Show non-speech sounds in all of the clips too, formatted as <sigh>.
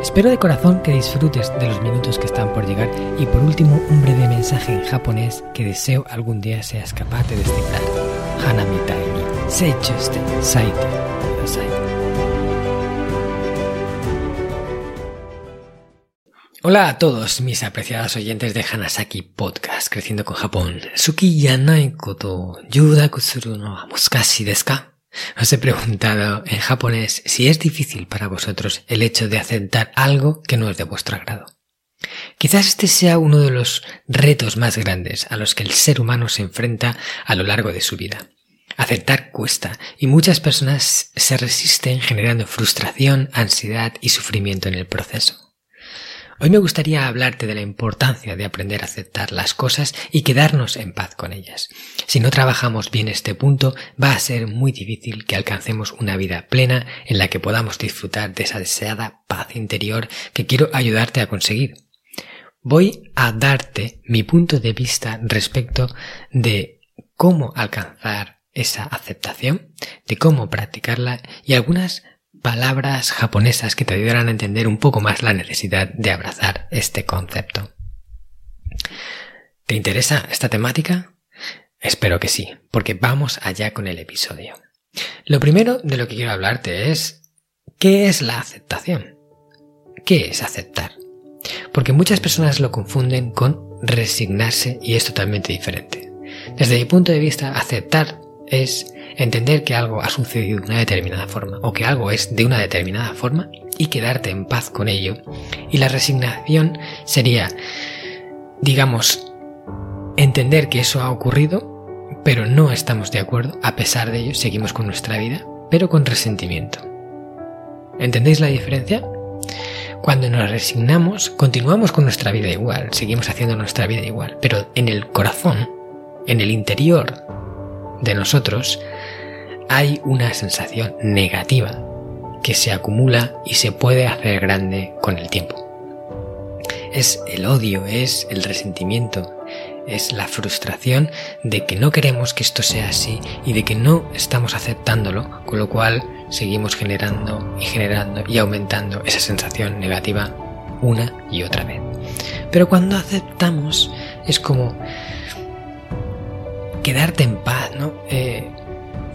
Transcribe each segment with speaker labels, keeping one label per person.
Speaker 1: Espero de corazón que disfrutes de los minutos que están por llegar y por último un breve mensaje en japonés que deseo algún día seas capaz de descifrar. Hanami ni seichuste saite. Hola a todos mis apreciados oyentes de Hanasaki Podcast Creciendo con Japón. Suki yanai koto yudaku suru no muskashi desu ka? Os he preguntado en japonés si es difícil para vosotros el hecho de aceptar algo que no es de vuestro agrado. Quizás este sea uno de los retos más grandes a los que el ser humano se enfrenta a lo largo de su vida. Aceptar cuesta y muchas personas se resisten generando frustración, ansiedad y sufrimiento en el proceso. Hoy me gustaría hablarte de la importancia de aprender a aceptar las cosas y quedarnos en paz con ellas. Si no trabajamos bien este punto, va a ser muy difícil que alcancemos una vida plena en la que podamos disfrutar de esa deseada paz interior que quiero ayudarte a conseguir. Voy a darte mi punto de vista respecto de cómo alcanzar esa aceptación, de cómo practicarla y algunas palabras japonesas que te ayudarán a entender un poco más la necesidad de abrazar este concepto. ¿Te interesa esta temática? Espero que sí, porque vamos allá con el episodio. Lo primero de lo que quiero hablarte es ¿qué es la aceptación? ¿Qué es aceptar? Porque muchas personas lo confunden con resignarse y es totalmente diferente. Desde mi punto de vista, aceptar es entender que algo ha sucedido de una determinada forma o que algo es de una determinada forma y quedarte en paz con ello. Y la resignación sería, digamos, entender que eso ha ocurrido, pero no estamos de acuerdo, a pesar de ello seguimos con nuestra vida, pero con resentimiento. ¿Entendéis la diferencia? Cuando nos resignamos, continuamos con nuestra vida igual, seguimos haciendo nuestra vida igual, pero en el corazón, en el interior de nosotros, hay una sensación negativa que se acumula y se puede hacer grande con el tiempo. Es el odio, es el resentimiento, es la frustración de que no queremos que esto sea así y de que no estamos aceptándolo, con lo cual seguimos generando y generando y aumentando esa sensación negativa una y otra vez. Pero cuando aceptamos es como quedarte en paz, ¿no? Eh,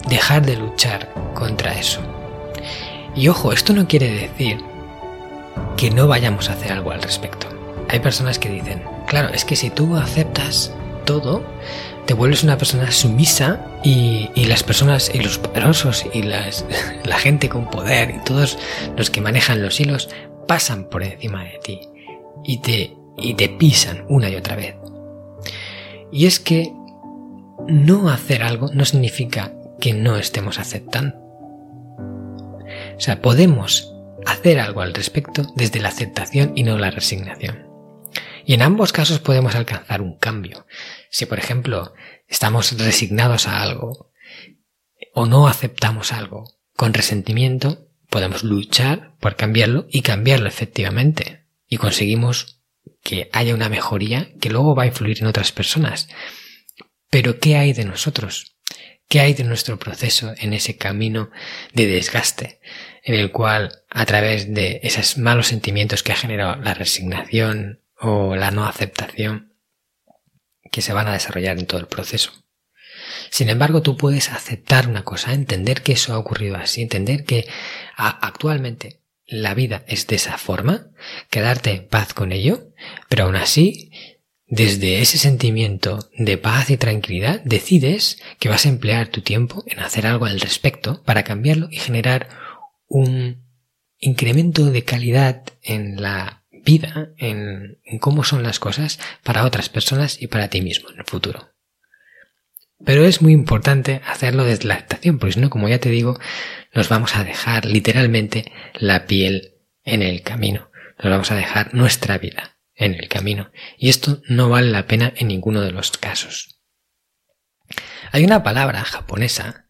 Speaker 1: dejar de luchar contra eso. Y ojo, esto no quiere decir que no vayamos a hacer algo al respecto. Hay personas que dicen, claro, es que si tú aceptas todo, te vuelves una persona sumisa y, las personas y los poderosos y las, <laughs> la gente con poder y todos los que manejan los hilos pasan por encima de ti y te, y te pisan una y otra vez. Y es que no hacer algo no significa que no estemos aceptando. O sea, podemos hacer algo al respecto desde la aceptación y no la resignación. Y en ambos casos podemos alcanzar un cambio. Si, por ejemplo, estamos resignados a algo o no aceptamos algo con resentimiento, podemos luchar por cambiarlo y cambiarlo efectivamente. Y conseguimos que haya una mejoría que luego va a influir en otras personas. Pero ¿qué hay de nosotros? ¿Qué hay de nuestro proceso en ese camino de desgaste, en el cual a través de esos malos sentimientos que ha generado la resignación o la no aceptación, que se van a desarrollar en todo el proceso? Sin embargo, tú puedes aceptar una cosa, entender que eso ha ocurrido así, entender que actualmente la vida es de esa forma, quedarte en paz con ello, pero aún así desde ese sentimiento de paz y tranquilidad decides que vas a emplear tu tiempo en hacer algo al respecto para cambiarlo y generar un incremento de calidad en la vida, en, cómo son las cosas para otras personas y para ti mismo en el futuro. Pero es muy importante hacerlo desde la aceptación, porque si no, como ya te digo, nos vamos a dejar literalmente la piel en el camino. Nos vamos a dejar nuestra vida en el camino. Y esto no vale la pena en ninguno de los casos. Hay una palabra japonesa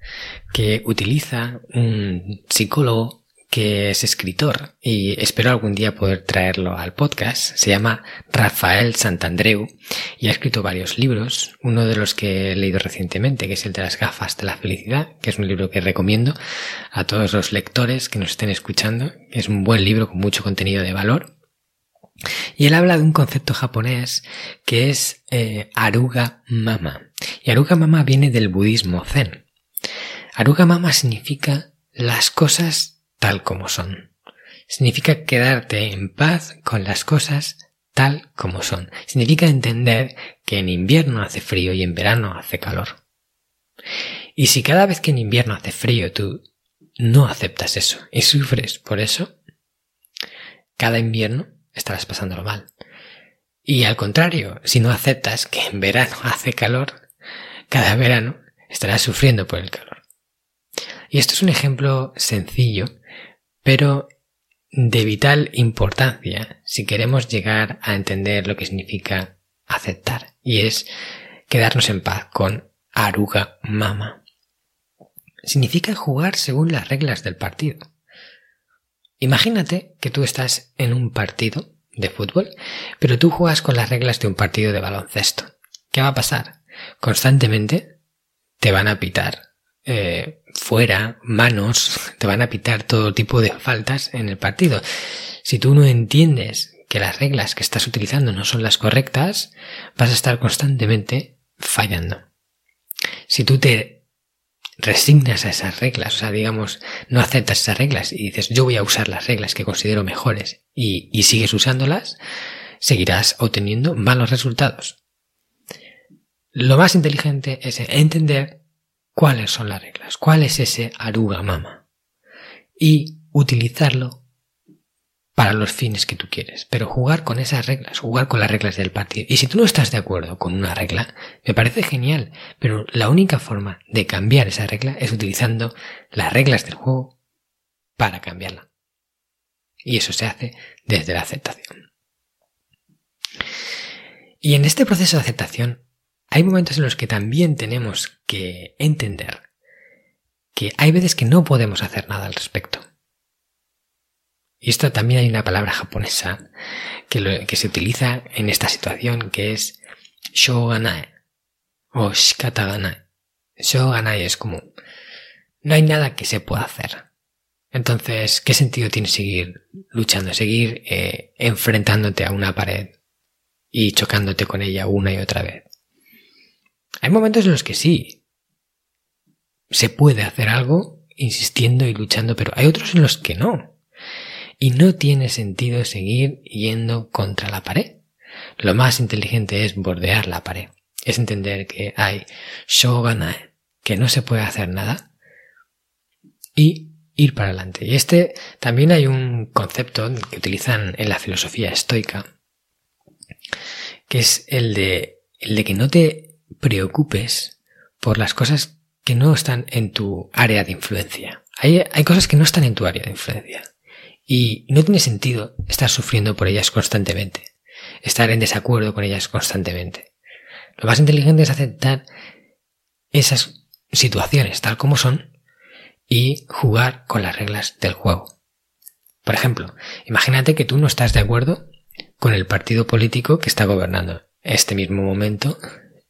Speaker 1: que utiliza un psicólogo que es escritor y espero algún día poder traerlo al podcast. Se llama Rafael Santandreu y ha escrito varios libros. Uno de los que he leído recientemente, que es el de las gafas de la felicidad, que es un libro que recomiendo a todos los lectores que nos estén escuchando. Es un buen libro con mucho contenido de valor. Y él habla de un concepto japonés que es eh, Aruga Mama. Y Aruga Mama viene del budismo zen. Aruga Mama significa las cosas tal como son. Significa quedarte en paz con las cosas tal como son. Significa entender que en invierno hace frío y en verano hace calor. Y si cada vez que en invierno hace frío tú no aceptas eso y sufres por eso, cada invierno estarás pasándolo mal. Y al contrario, si no aceptas que en verano <laughs> hace calor, cada verano estarás sufriendo por el calor. Y esto es un ejemplo sencillo pero de vital importancia si queremos llegar a entender lo que significa aceptar y es quedarnos en paz con Aruga Mama. Significa jugar según las reglas del partido. Imagínate que tú estás en un partido de fútbol, pero tú juegas con las reglas de un partido de baloncesto. ¿Qué va a pasar? Constantemente te van a pitar eh, fuera, manos, <laughs> te van a pitar todo tipo de faltas en el partido. Si tú no entiendes que las reglas que estás utilizando no son las correctas, vas a estar constantemente fallando. Si tú te resignas a esas reglas, o sea, digamos, no aceptas esas reglas y dices yo voy a usar las reglas que considero mejores y, y sigues usándolas, seguirás obteniendo malos resultados. Lo más inteligente es entender cuáles son las reglas, cuál es ese aruga mama y utilizarlo para los fines que tú quieres, pero jugar con esas reglas, jugar con las reglas del partido. Y si tú no estás de acuerdo con una regla, me parece genial, pero la única forma de cambiar esa regla es utilizando las reglas del juego para cambiarla. Y eso se hace desde la aceptación. Y en este proceso de aceptación hay momentos en los que también tenemos que entender que hay veces que no podemos hacer nada al respecto. Y esto también hay una palabra japonesa que, que se utiliza en esta situación que es shoganae o shikataganae. Shoganae es como no hay nada que se pueda hacer. Entonces, ¿qué sentido tiene seguir luchando, seguir eh, enfrentándote a una pared y chocándote con ella una y otra vez? Hay momentos en los que sí, se puede hacer algo insistiendo y luchando, pero hay otros en los que no. Y no tiene sentido seguir yendo contra la pared. Lo más inteligente es bordear la pared. Es entender que hay shoganae, que no se puede hacer nada, y ir para adelante. Y este también hay un concepto que utilizan en la filosofía estoica, que es el de, el de que no te preocupes por las cosas que no están en tu área de influencia. Hay, hay cosas que no están en tu área de influencia. Y no tiene sentido estar sufriendo por ellas constantemente, estar en desacuerdo con ellas constantemente. Lo más inteligente es aceptar esas situaciones tal como son y jugar con las reglas del juego. Por ejemplo, imagínate que tú no estás de acuerdo con el partido político que está gobernando este mismo momento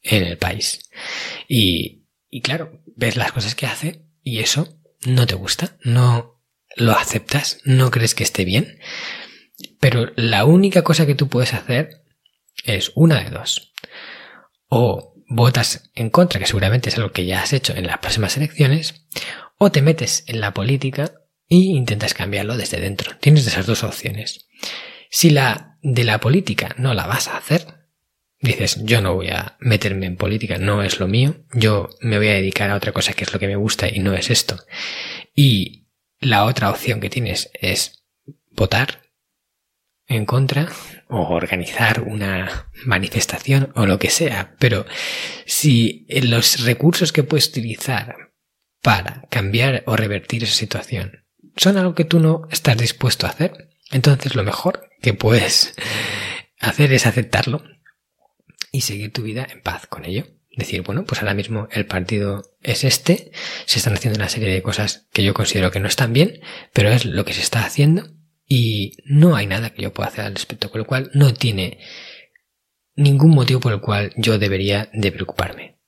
Speaker 1: en el país. Y, y claro, ves las cosas que hace y eso no te gusta, no lo aceptas, no crees que esté bien. Pero la única cosa que tú puedes hacer es una de dos. O votas en contra, que seguramente es algo que ya has hecho en las próximas elecciones, o te metes en la política e intentas cambiarlo desde dentro. Tienes esas dos opciones. Si la de la política no la vas a hacer, dices, yo no voy a meterme en política, no es lo mío, yo me voy a dedicar a otra cosa que es lo que me gusta y no es esto. Y la otra opción que tienes es votar en contra o organizar una manifestación o lo que sea, pero si los recursos que puedes utilizar para cambiar o revertir esa situación son algo que tú no estás dispuesto a hacer, entonces lo mejor que puedes hacer es aceptarlo y seguir tu vida en paz con ello. Decir, bueno, pues ahora mismo el partido es este, se están haciendo una serie de cosas que yo considero que no están bien, pero es lo que se está haciendo y no hay nada que yo pueda hacer al respecto, con lo cual no tiene ningún motivo por el cual yo debería de preocuparme.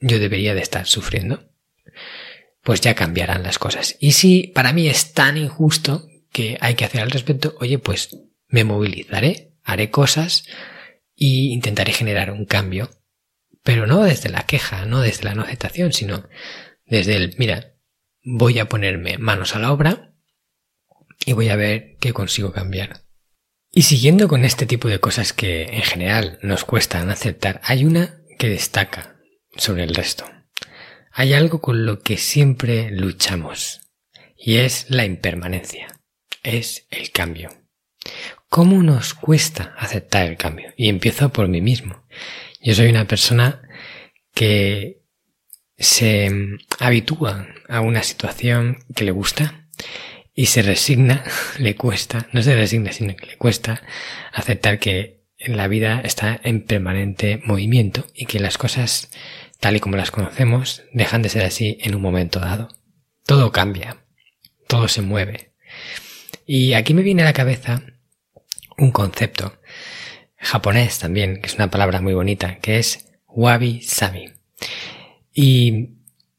Speaker 1: Yo debería de estar sufriendo. Pues ya cambiarán las cosas. Y si para mí es tan injusto que hay que hacer al respecto, oye, pues me movilizaré, haré cosas y intentaré generar un cambio. Pero no desde la queja, no desde la no aceptación, sino desde el, mira, voy a ponerme manos a la obra y voy a ver qué consigo cambiar. Y siguiendo con este tipo de cosas que en general nos cuestan aceptar, hay una que destaca sobre el resto. Hay algo con lo que siempre luchamos y es la impermanencia, es el cambio. ¿Cómo nos cuesta aceptar el cambio? Y empiezo por mí mismo. Yo soy una persona que se habitúa a una situación que le gusta y se resigna, <laughs> le cuesta, no se resigna, sino que le cuesta aceptar que la vida está en permanente movimiento y que las cosas tal y como las conocemos dejan de ser así en un momento dado. Todo cambia, todo se mueve. Y aquí me viene a la cabeza un concepto japonés también, que es una palabra muy bonita, que es wabi sabi. Y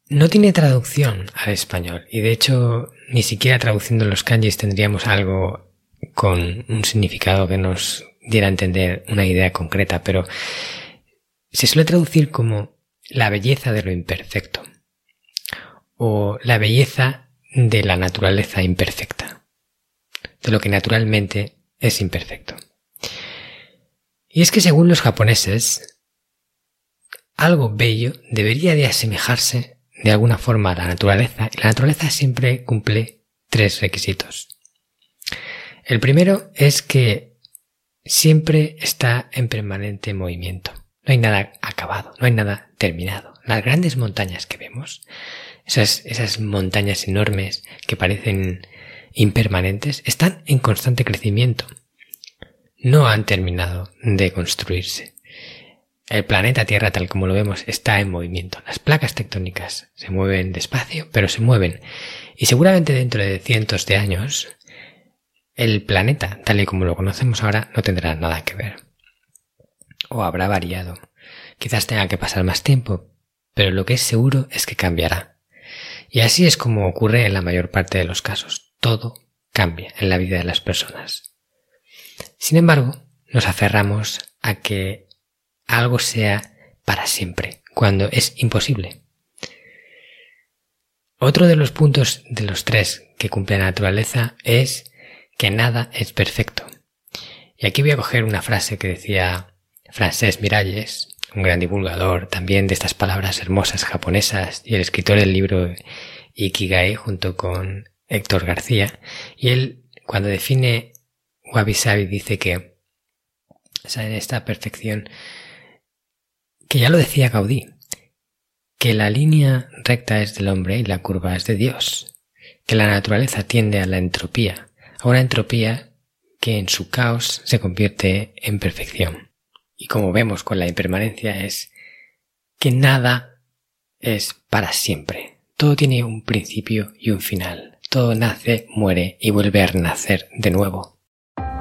Speaker 1: no tiene traducción al español y de hecho ni siquiera traduciendo los kanjis tendríamos algo con un significado que nos diera a entender una idea concreta, pero se suele traducir como la belleza de lo imperfecto o la belleza de la naturaleza imperfecta, de lo que naturalmente es imperfecto. Y es que según los japoneses, algo bello debería de asemejarse de alguna forma la naturaleza, y la naturaleza siempre cumple tres requisitos. El primero es que siempre está en permanente movimiento. No hay nada acabado, no hay nada terminado. Las grandes montañas que vemos, esas, esas montañas enormes que parecen impermanentes, están en constante crecimiento. No han terminado de construirse. El planeta Tierra tal como lo vemos está en movimiento. Las placas tectónicas se mueven despacio, pero se mueven. Y seguramente dentro de cientos de años, el planeta tal y como lo conocemos ahora no tendrá nada que ver. O habrá variado. Quizás tenga que pasar más tiempo, pero lo que es seguro es que cambiará. Y así es como ocurre en la mayor parte de los casos. Todo cambia en la vida de las personas. Sin embargo, nos aferramos a que algo sea para siempre, cuando es imposible. Otro de los puntos de los tres que cumple la naturaleza es que nada es perfecto. Y aquí voy a coger una frase que decía Francés Miralles, un gran divulgador también de estas palabras hermosas japonesas y el escritor del libro Ikigai junto con Héctor García. Y él, cuando define Wabi Sabi, dice que en esta perfección que ya lo decía Gaudí, que la línea recta es del hombre y la curva es de Dios, que la naturaleza tiende a la entropía, a una entropía que en su caos se convierte en perfección. Y como vemos con la impermanencia es que nada es para siempre. Todo tiene un principio y un final. Todo nace, muere y vuelve a renacer de nuevo.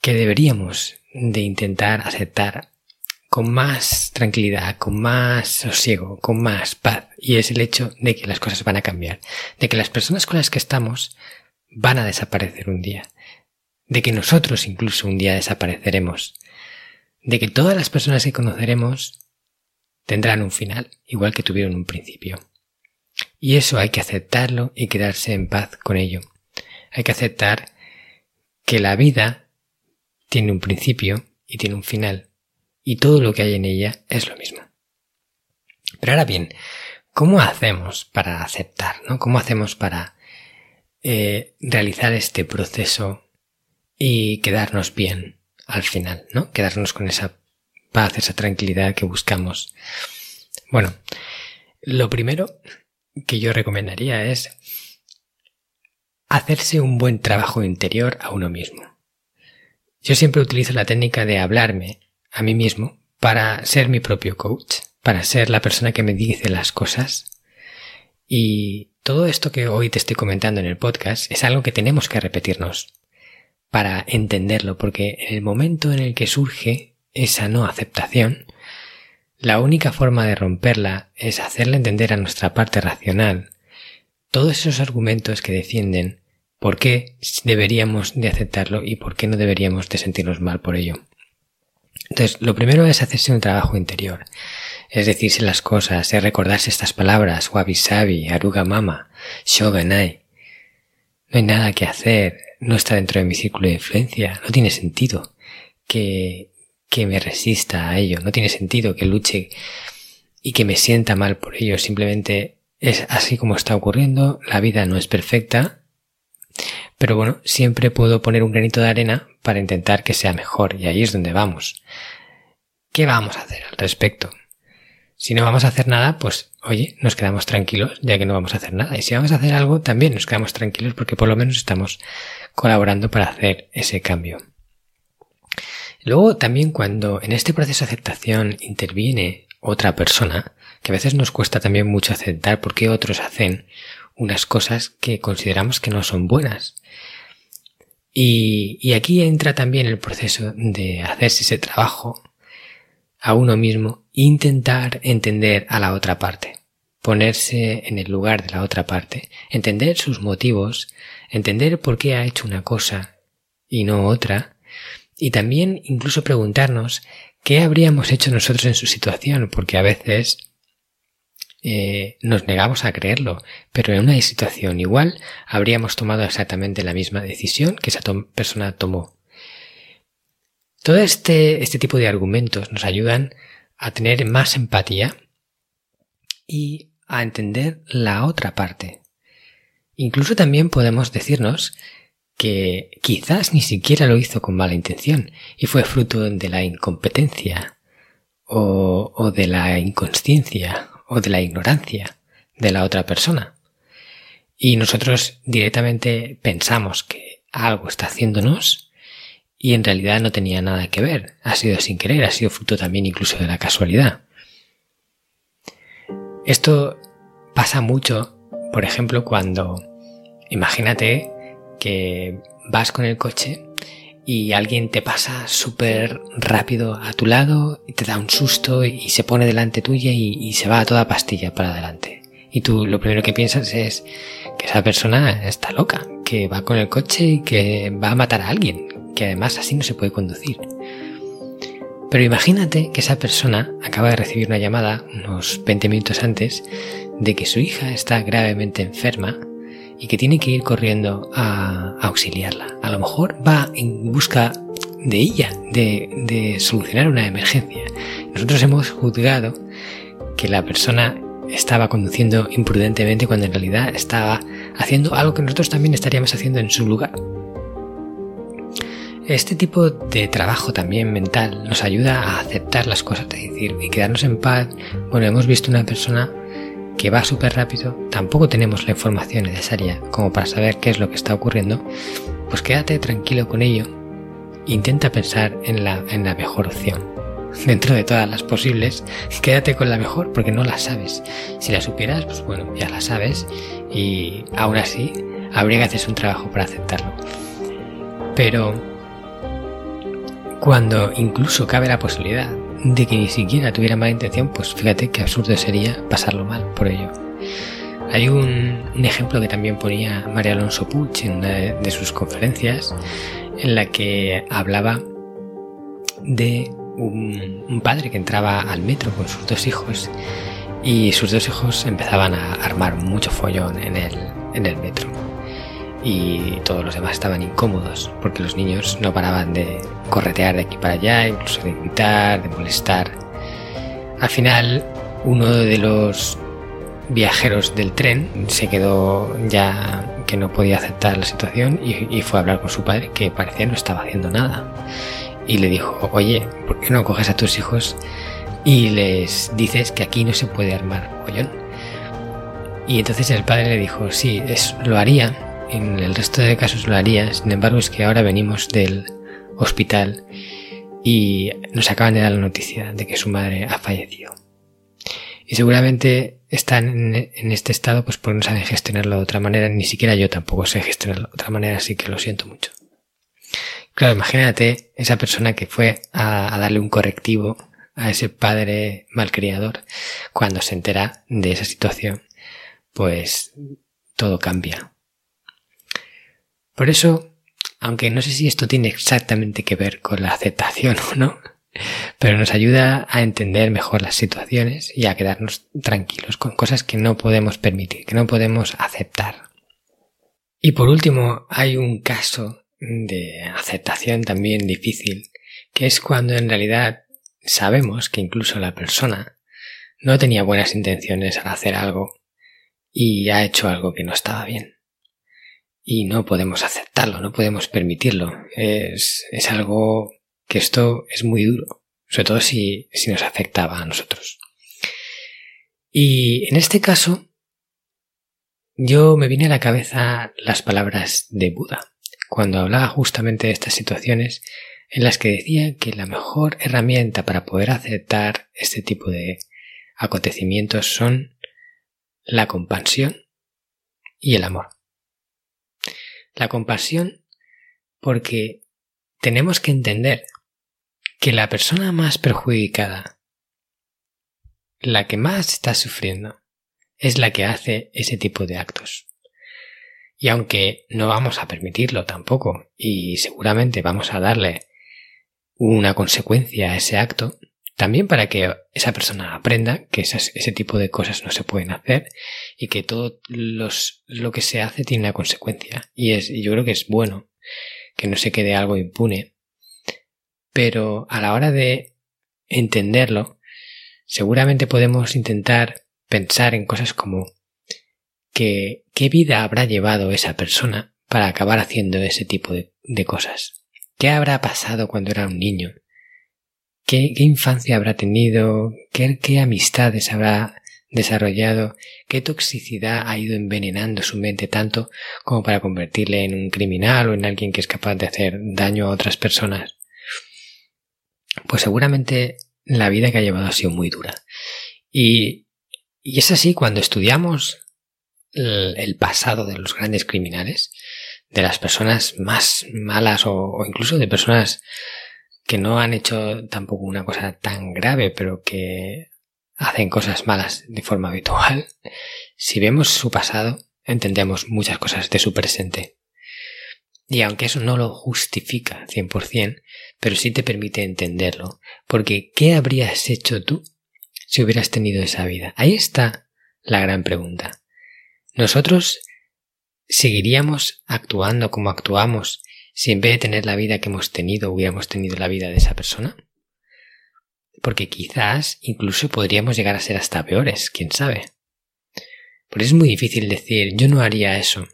Speaker 1: que deberíamos de intentar aceptar con más tranquilidad, con más sosiego, con más paz. Y es el hecho de que las cosas van a cambiar, de que las personas con las que estamos van a desaparecer un día, de que nosotros incluso un día desapareceremos, de que todas las personas que conoceremos tendrán un final, igual que tuvieron un principio. Y eso hay que aceptarlo y quedarse en paz con ello. Hay que aceptar que la vida tiene un principio y tiene un final, y todo lo que hay en ella es lo mismo. Pero ahora bien, ¿cómo hacemos para aceptar? ¿no? ¿Cómo hacemos para eh, realizar este proceso y quedarnos bien al final? ¿no? Quedarnos con esa paz, esa tranquilidad que buscamos. Bueno, lo primero que yo recomendaría es hacerse un buen trabajo interior a uno mismo. Yo siempre utilizo la técnica de hablarme a mí mismo para ser mi propio coach, para ser la persona que me dice las cosas. Y todo esto que hoy te estoy comentando en el podcast es algo que tenemos que repetirnos para entenderlo, porque en el momento en el que surge esa no aceptación, la única forma de romperla es hacerle entender a nuestra parte racional todos esos argumentos que defienden por qué deberíamos de aceptarlo y por qué no deberíamos de sentirnos mal por ello. Entonces, lo primero es hacerse un trabajo interior. Es decirse las cosas, es recordarse estas palabras, wabi sabi, aruga mama, shoganai. No hay nada que hacer, no está dentro de mi círculo de influencia, no tiene sentido que, que me resista a ello, no tiene sentido que luche y que me sienta mal por ello, simplemente es así como está ocurriendo, la vida no es perfecta pero bueno, siempre puedo poner un granito de arena para intentar que sea mejor y ahí es donde vamos. ¿Qué vamos a hacer al respecto? Si no vamos a hacer nada, pues oye, nos quedamos tranquilos ya que no vamos a hacer nada. Y si vamos a hacer algo, también nos quedamos tranquilos porque por lo menos estamos colaborando para hacer ese cambio. Luego también cuando en este proceso de aceptación interviene otra persona, que a veces nos cuesta también mucho aceptar por qué otros hacen unas cosas que consideramos que no son buenas. Y, aquí entra también el proceso de hacerse ese trabajo a uno mismo intentar entender a la otra parte, ponerse en el lugar de la otra parte, entender sus motivos, entender por qué ha hecho una cosa y no otra, y también incluso preguntarnos qué habríamos hecho nosotros en su situación, porque a veces eh, nos negamos a creerlo, pero en una situación igual habríamos tomado exactamente la misma decisión que esa persona tomó. Todo este, este tipo de argumentos nos ayudan a tener más empatía y a entender la otra parte. Incluso también podemos decirnos que quizás ni siquiera lo hizo con mala intención y fue fruto de la incompetencia o, o de la inconsciencia o de la ignorancia de la otra persona. Y nosotros directamente pensamos que algo está haciéndonos y en realidad no tenía nada que ver. Ha sido sin querer, ha sido fruto también incluso de la casualidad. Esto pasa mucho, por ejemplo, cuando imagínate que vas con el coche y alguien te pasa súper rápido a tu lado y te da un susto y se pone delante tuya y, se va a toda pastilla para adelante. Y tú lo primero que piensas es que esa persona está loca, que va con el coche y que va a matar a alguien, que además así no se puede conducir. Pero imagínate que esa persona acaba de recibir una llamada unos 20 minutos antes de que su hija está gravemente enferma y que tiene que ir corriendo a, auxiliarla. A lo mejor va en busca de ella, de, de solucionar una emergencia. Nosotros hemos juzgado que la persona estaba conduciendo imprudentemente cuando en realidad estaba haciendo algo que nosotros también estaríamos haciendo en su lugar. Este tipo de trabajo también mental nos ayuda a aceptar las cosas, es decir, y quedarnos en paz. Bueno, hemos visto una persona que va súper rápido, tampoco tenemos la información necesaria como para saber qué es lo que está ocurriendo, pues quédate tranquilo con ello. Intenta pensar en la, en la mejor opción. <laughs> Dentro de todas las posibles, quédate con la mejor porque no la sabes. Si la supieras, pues bueno, ya la sabes y aún así habría que hacerse un trabajo para aceptarlo. Pero cuando incluso cabe la posibilidad de que ni siquiera tuviera mala intención, pues fíjate qué absurdo sería pasarlo mal por ello. Hay un, ejemplo que también ponía María Alonso Puig en una de, sus conferencias, en la que hablaba de un, padre que entraba al metro con sus dos hijos y sus dos hijos empezaban a armar mucho follón en el, en el metro. Y todos los demás estaban incómodos porque los niños no paraban de corretear de aquí para allá, incluso de gritar, de molestar. Al final, uno de los viajeros del tren se quedó ya que no podía aceptar la situación y, fue a hablar con su padre que parecía no estaba haciendo nada. Y le dijo, oye, ¿por qué no coges a tus hijos y les dices que aquí no se puede armar pollón? Y entonces el padre le dijo, sí, es, lo haría, en el resto de casos lo haría, sin embargo es que ahora venimos del hospital y nos acaban de dar la noticia de que su madre ha fallecido. Y seguramente están en, este estado pues porque no saben gestionarlo de otra manera, ni siquiera yo tampoco sé gestionarlo de otra manera, así que lo siento mucho. Claro, imagínate esa persona que fue a, darle un correctivo a ese padre malcriador cuando se entera de esa situación, pues todo cambia. Por eso, aunque no sé si esto tiene exactamente que ver con la aceptación o no, pero nos ayuda a entender mejor las situaciones y a quedarnos tranquilos con cosas que no podemos permitir, que no podemos aceptar. Y por último, hay un caso de aceptación también difícil, que es cuando en realidad sabemos que incluso la persona no tenía buenas intenciones al hacer algo y ha hecho algo que no estaba bien. Y no podemos aceptarlo, no podemos permitirlo. Es, es algo que esto es muy duro, sobre todo si, si nos afectaba a nosotros. Y en este caso, yo me vine a la cabeza las palabras de Buda, cuando hablaba justamente de estas situaciones en las que decía que la mejor herramienta para poder aceptar este tipo de acontecimientos son la compasión y el amor. La compasión porque tenemos que entender que la persona más perjudicada, la que más está sufriendo, es la que hace ese tipo de actos. Y aunque no vamos a permitirlo tampoco, y seguramente vamos a darle una consecuencia a ese acto, también para que esa persona aprenda que ese tipo de cosas no se pueden hacer y que todo los, lo que se hace tiene una consecuencia. Y es, yo creo que es bueno que no se quede algo impune pero a la hora de entenderlo, seguramente podemos intentar pensar en cosas como que qué vida habrá llevado esa persona para acabar haciendo ese tipo de, cosas. ¿Qué habrá pasado cuando era un niño? ¿Qué, infancia habrá tenido? ¿Qué, ¿Qué amistades habrá desarrollado? ¿Qué toxicidad ha ido envenenando su mente tanto como para convertirle en un criminal o en alguien que es capaz de hacer daño a otras personas? pues seguramente la vida que ha llevado ha sido muy dura. Y, es así cuando estudiamos el, pasado de los grandes criminales, de las personas más malas o, incluso de personas que no han hecho tampoco una cosa tan grave, pero que hacen cosas malas de forma habitual, si vemos su pasado, entendemos muchas cosas de su presente. Y aunque eso no lo justifica 100%, pero sí te permite entenderlo. Porque ¿qué habrías hecho tú si hubieras tenido esa vida? Ahí está la gran pregunta. ¿Nosotros seguiríamos actuando como actuamos si en vez de tener la vida que hemos tenido hubiéramos tenido la vida de esa persona? Porque quizás incluso podríamos llegar a ser hasta peores, quién sabe. Pero es muy difícil decir yo no haría eso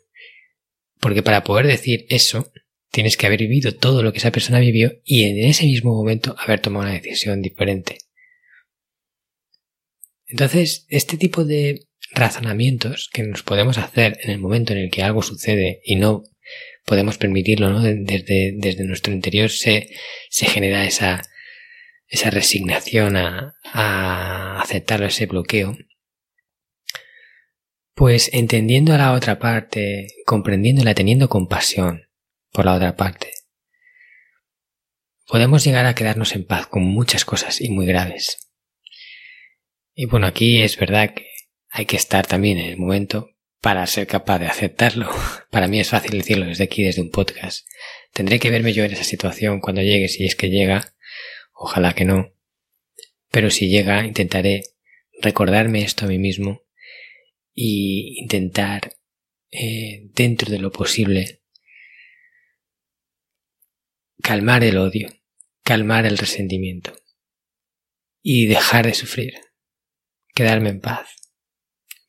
Speaker 1: porque para poder decir eso, tienes que haber vivido todo lo que esa persona vivió y en ese mismo momento haber tomado una decisión diferente. Entonces, este tipo de razonamientos que nos podemos hacer en el momento en el que algo sucede y no podemos permitirlo, ¿no? Desde, desde nuestro interior se, se genera esa, esa resignación a, a aceptar ese bloqueo pues entendiendo a la otra parte, comprendiéndola, teniendo compasión por la otra parte, podemos llegar a quedarnos en paz con muchas cosas y muy graves. Y bueno, aquí es verdad que hay que estar también en el momento para ser capaz de aceptarlo. Para mí es fácil decirlo desde aquí, desde un podcast. Tendré que verme yo en esa situación cuando llegue, si es que llega, ojalá que no, pero si llega intentaré recordarme esto a mí mismo y intentar eh, dentro de lo posible calmar el odio, calmar el resentimiento y dejar de sufrir, quedarme en paz,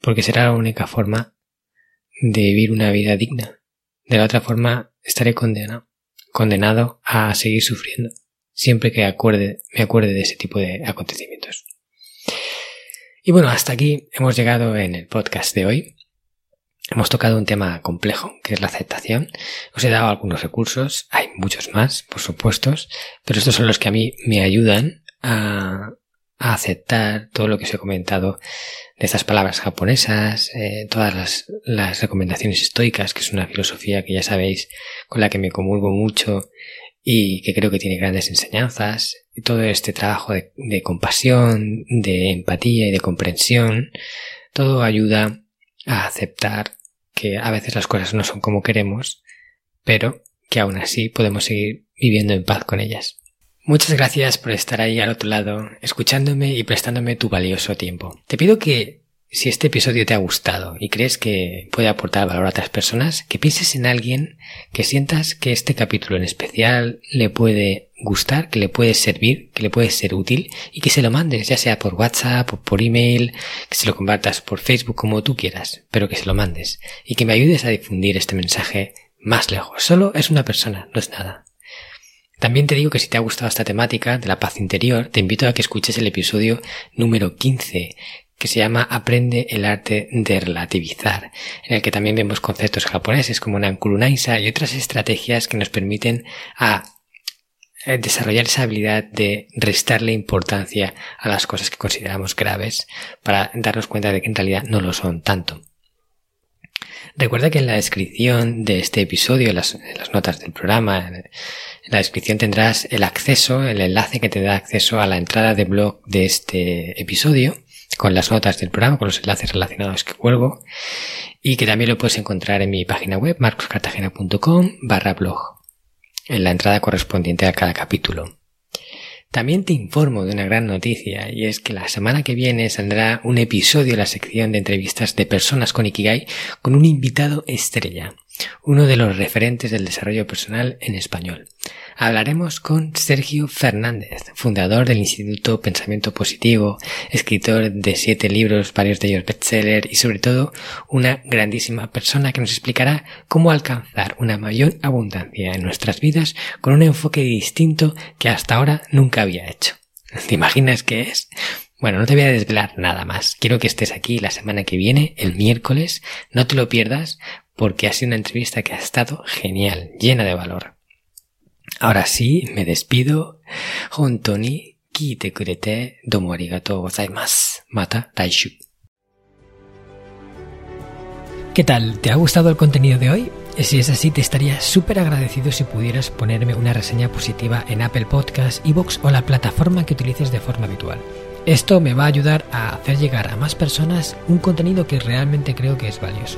Speaker 1: porque será la única forma de vivir una vida digna. De la otra forma estaré condenado, condenado a seguir sufriendo, siempre que acuerde, me acuerde de ese tipo de acontecimientos. Y bueno, hasta aquí hemos llegado en el podcast de hoy. Hemos tocado un tema complejo, que es la aceptación. Os he dado algunos recursos, hay muchos más, por supuesto, pero estos son los que a mí me ayudan a, aceptar todo lo que os he comentado de estas palabras japonesas, eh, todas las, las, recomendaciones estoicas, que es una filosofía que ya sabéis con la que me comulgo mucho y que creo que tiene grandes enseñanzas, y todo este trabajo de, de compasión, de empatía y de comprensión, todo ayuda a aceptar que a veces las cosas no son como queremos, pero que aún así podemos seguir viviendo en paz con ellas. Muchas gracias por estar ahí al otro lado, escuchándome y prestándome tu valioso tiempo. Te pido que, si este episodio te ha gustado y crees que puede aportar valor a otras personas, que pienses en alguien que sientas que este capítulo en especial le puede gustar, que le puede servir, que le puede ser útil y que se lo mandes, ya sea por WhatsApp o por email, que se lo compartas por Facebook como tú quieras, pero que se lo mandes y que me ayudes a difundir este mensaje más lejos. Solo es una persona, no es nada. También te digo que si te ha gustado esta temática de la paz interior, te invito a que escuches el episodio número 15, que se llama Aprende el arte de relativizar, en el que también vemos conceptos japoneses como Nankurunaisa y otras estrategias que nos permiten a eh, desarrollar esa habilidad de restarle importancia a las cosas que consideramos graves para darnos cuenta de que en realidad no lo son tanto. Recuerda que en la descripción de este episodio, en las, notas del programa, en la descripción tendrás el acceso, el enlace que te da acceso a la entrada de blog de este episodio, con las notas del programa, con los enlaces relacionados que cuelgo, y que también lo puedes encontrar en mi página web, marcoscartagena.com barra blog en la entrada correspondiente a cada capítulo. También te informo de una gran noticia y es que la semana que viene saldrá un episodio de la sección de entrevistas de personas con Ikigai con un invitado estrella, uno de los referentes del desarrollo personal en español hablaremos con Sergio Fernández, fundador del Instituto Pensamiento Positivo, escritor de siete libros, varios de ellos bestseller y sobre todo una grandísima persona que nos explicará cómo alcanzar una mayor abundancia en nuestras vidas con un enfoque distinto que hasta ahora nunca había hecho. ¿Te imaginas qué es? Bueno, no te voy a desvelar nada más. Quiero que estés aquí la semana que viene, el miércoles. No te lo pierdas porque ha sido una entrevista que ha estado genial, llena de valor. Ahora sí, me despido. Hontoni, kite kurete, domo arigatou gozaimasu. Mata taishu. ¿Qué tal? ¿Te ha gustado el contenido de hoy? Si es así, te estaría súper agradecido si pudieras ponerme una reseña positiva en Apple Podcasts, Evox o la plataforma que utilices de forma habitual. Esto me va a ayudar a hacer llegar a más personas un contenido que realmente creo que es valioso.